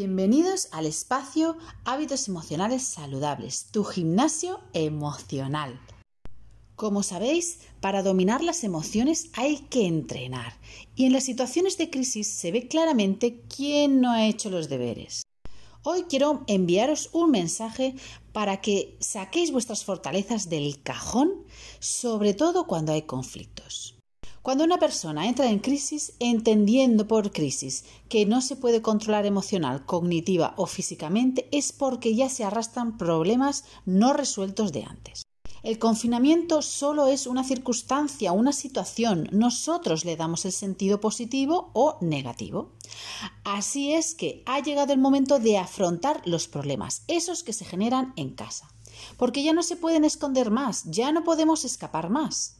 Bienvenidos al espacio Hábitos Emocionales Saludables, tu gimnasio emocional. Como sabéis, para dominar las emociones hay que entrenar y en las situaciones de crisis se ve claramente quién no ha hecho los deberes. Hoy quiero enviaros un mensaje para que saquéis vuestras fortalezas del cajón, sobre todo cuando hay conflictos. Cuando una persona entra en crisis, entendiendo por crisis que no se puede controlar emocional, cognitiva o físicamente, es porque ya se arrastran problemas no resueltos de antes. El confinamiento solo es una circunstancia, una situación. Nosotros le damos el sentido positivo o negativo. Así es que ha llegado el momento de afrontar los problemas, esos que se generan en casa porque ya no se pueden esconder más, ya no podemos escapar más.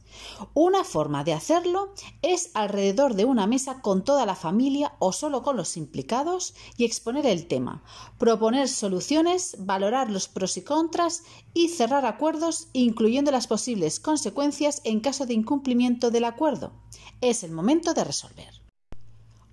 Una forma de hacerlo es alrededor de una mesa con toda la familia o solo con los implicados y exponer el tema, proponer soluciones, valorar los pros y contras y cerrar acuerdos incluyendo las posibles consecuencias en caso de incumplimiento del acuerdo. Es el momento de resolver.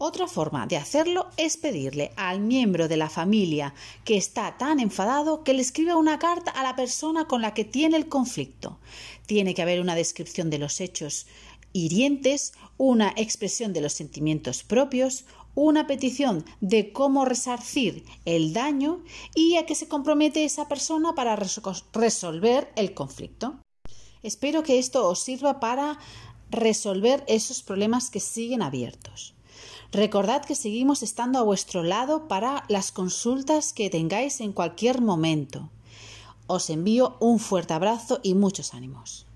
Otra forma de hacerlo es pedirle al miembro de la familia que está tan enfadado que le escriba una carta a la persona con la que tiene el conflicto. Tiene que haber una descripción de los hechos hirientes, una expresión de los sentimientos propios, una petición de cómo resarcir el daño y a qué se compromete esa persona para resolver el conflicto. Espero que esto os sirva para resolver esos problemas que siguen abiertos. Recordad que seguimos estando a vuestro lado para las consultas que tengáis en cualquier momento. Os envío un fuerte abrazo y muchos ánimos.